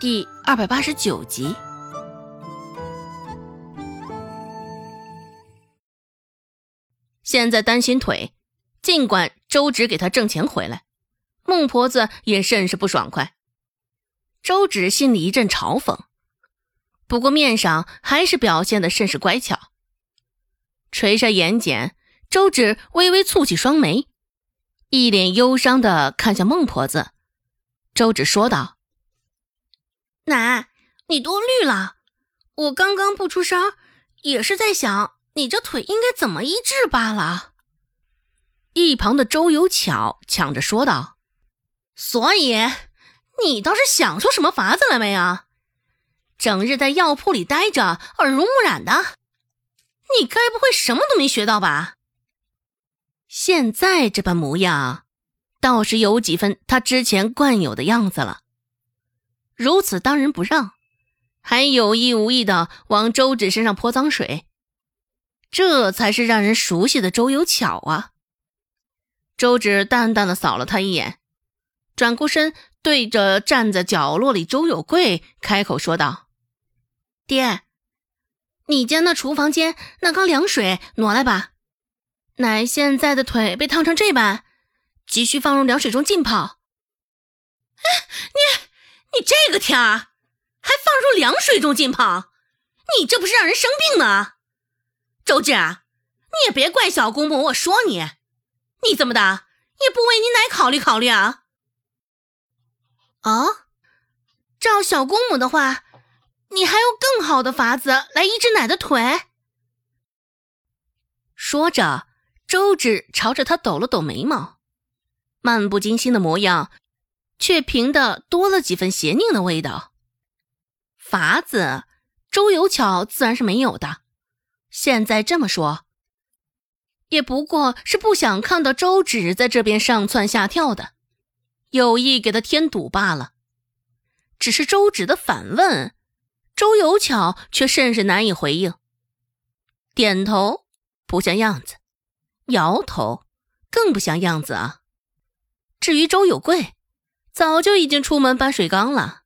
第二百八十九集。现在担心腿，尽管周芷给他挣钱回来，孟婆子也甚是不爽快。周芷心里一阵嘲讽，不过面上还是表现的甚是乖巧。垂下眼睑，周芷微微蹙起双眉，一脸忧伤的看向孟婆子。周芷说道。奶，你多虑了。我刚刚不出声，也是在想你这腿应该怎么医治罢了。一旁的周有巧抢着说道：“所以你倒是想出什么法子来没啊？整日在药铺里待着，耳濡目染的，你该不会什么都没学到吧？现在这般模样，倒是有几分他之前惯有的样子了。”如此当仁不让，还有意无意的往周芷身上泼脏水，这才是让人熟悉的周有巧啊！周芷淡淡的扫了他一眼，转过身对着站在角落里周有贵开口说道：“爹，你家那厨房间那缸凉水挪来吧，奶现在的腿被烫成这般，急需放入凉水中浸泡。”，你。这个天儿还放入凉水中浸泡，你这不是让人生病吗？周芷，你也别怪小公公，我说你，你怎么的也不为你奶考虑考虑啊？哦，照小公母的话，你还有更好的法子来医治奶的腿？说着，周芷朝着他抖了抖眉毛，漫不经心的模样。却凭的多了几分邪佞的味道。法子，周有巧自然是没有的。现在这么说，也不过是不想看到周芷在这边上蹿下跳的，有意给他添堵罢了。只是周芷的反问，周有巧却甚是难以回应。点头不像样子，摇头更不像样子啊。至于周有贵。早就已经出门搬水缸了。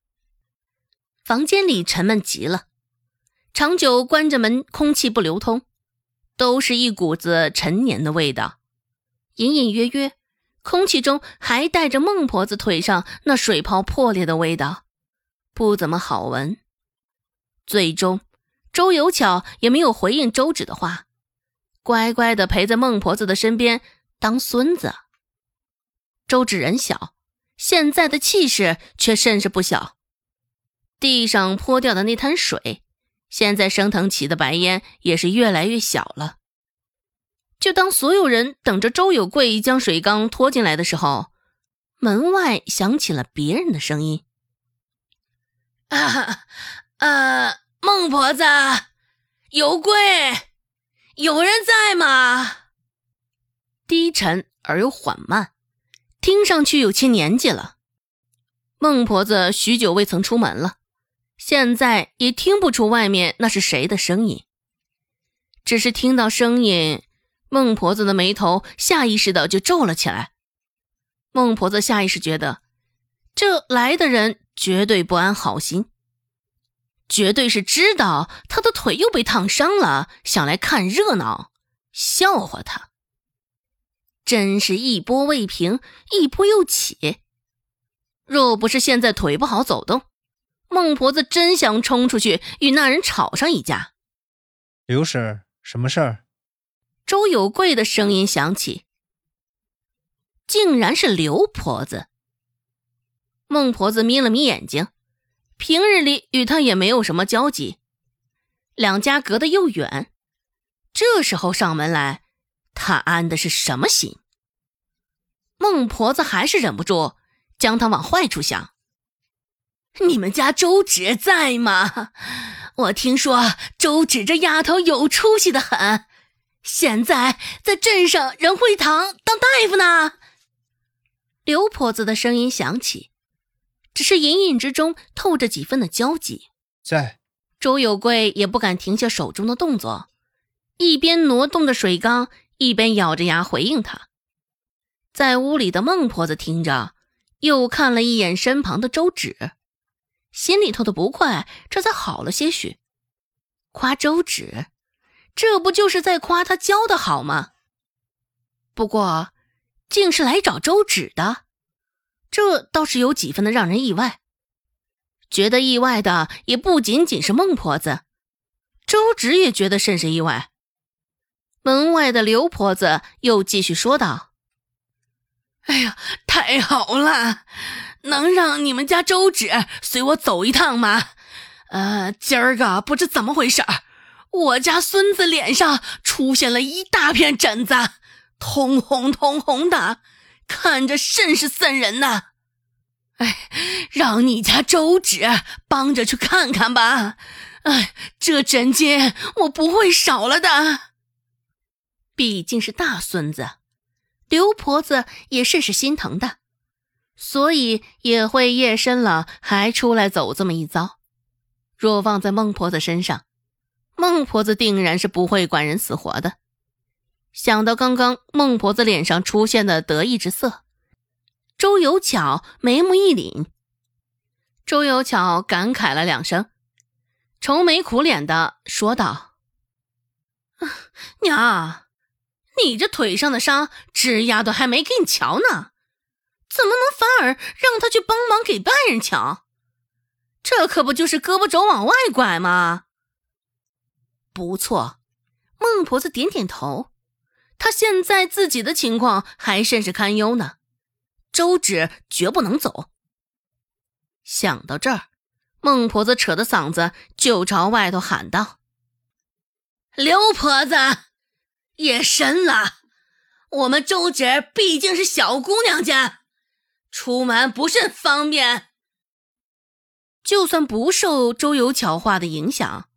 房间里沉闷极了，长久关着门，空气不流通，都是一股子陈年的味道。隐隐约约，空气中还带着孟婆子腿上那水泡破裂的味道，不怎么好闻。最终，周有巧也没有回应周芷的话，乖乖的陪在孟婆子的身边当孙子。周芷人小。现在的气势却甚是不小，地上泼掉的那滩水，现在升腾起的白烟也是越来越小了。就当所有人等着周有贵将水缸拖进来的时候，门外响起了别人的声音：“啊，呃，孟婆子，有贵，有人在吗？”低沉而又缓慢。听上去有些年纪了。孟婆子许久未曾出门了，现在也听不出外面那是谁的声音。只是听到声音，孟婆子的眉头下意识的就皱了起来。孟婆子下意识觉得，这来的人绝对不安好心，绝对是知道他的腿又被烫伤了，想来看热闹，笑话他。真是一波未平，一波又起。若不是现在腿不好走动，孟婆子真想冲出去与那人吵上一架。刘婶，什么事儿？周有贵的声音响起，竟然是刘婆子。孟婆子眯了眯眼睛，平日里与他也没有什么交集，两家隔得又远，这时候上门来。他安的是什么心？孟婆子还是忍不住将他往坏处想。你们家周芷在吗？我听说周芷这丫头有出息的很，现在在镇上仁惠堂当大夫呢。刘婆子的声音响起，只是隐隐之中透着几分的焦急。在。周有贵也不敢停下手中的动作，一边挪动着水缸。一边咬着牙回应他，在屋里的孟婆子听着，又看了一眼身旁的周芷，心里头的不快这才好了些许。夸周芷，这不就是在夸他教的好吗？不过，竟是来找周芷的，这倒是有几分的让人意外。觉得意外的也不仅仅是孟婆子，周芷也觉得甚是意外。门外的刘婆子又继续说道：“哎呀，太好了，能让你们家周芷随我走一趟吗？呃，今儿个不知怎么回事，我家孙子脸上出现了一大片疹子，通红通红的，看着甚是瘆人呐。”哎，让你家周芷帮着去看看吧。哎，这诊金我不会少了的。毕竟是大孙子，刘婆子也甚是心疼的，所以也会夜深了还出来走这么一遭。若放在孟婆子身上，孟婆子定然是不会管人死活的。想到刚刚孟婆子脸上出现的得意之色。周有巧眉目一凛，周有巧感慨了两声，愁眉苦脸的说道：“娘，你这腿上的伤，枝丫头还没给你瞧呢，怎么能反而让他去帮忙给外人瞧？这可不就是胳膊肘往外拐吗？”不错，孟婆子点点头，她现在自己的情况还甚是堪忧呢。周芷绝不能走。想到这儿，孟婆子扯着嗓子就朝外头喊道：“刘婆子，夜深了，我们周芷毕竟是小姑娘家，出门不甚方便。就算不受周有巧话的影响，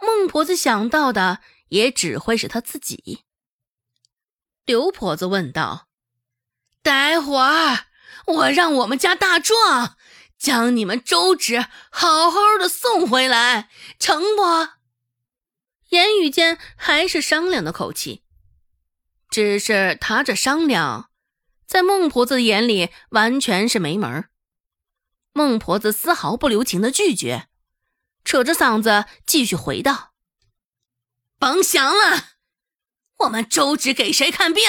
孟婆子想到的也只会是她自己。”刘婆子问道。待会儿我让我们家大壮将你们周芷好好的送回来，成不？言语间还是商量的口气，只是他这商量，在孟婆子眼里完全是没门孟婆子丝毫不留情的拒绝，扯着嗓子继续回道：“甭想了，我们周芷给谁看病？”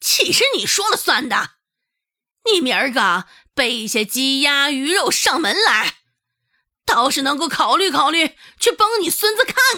岂是你说了算的？你明儿个备些鸡鸭鱼肉上门来，倒是能够考虑考虑，去帮你孙子看。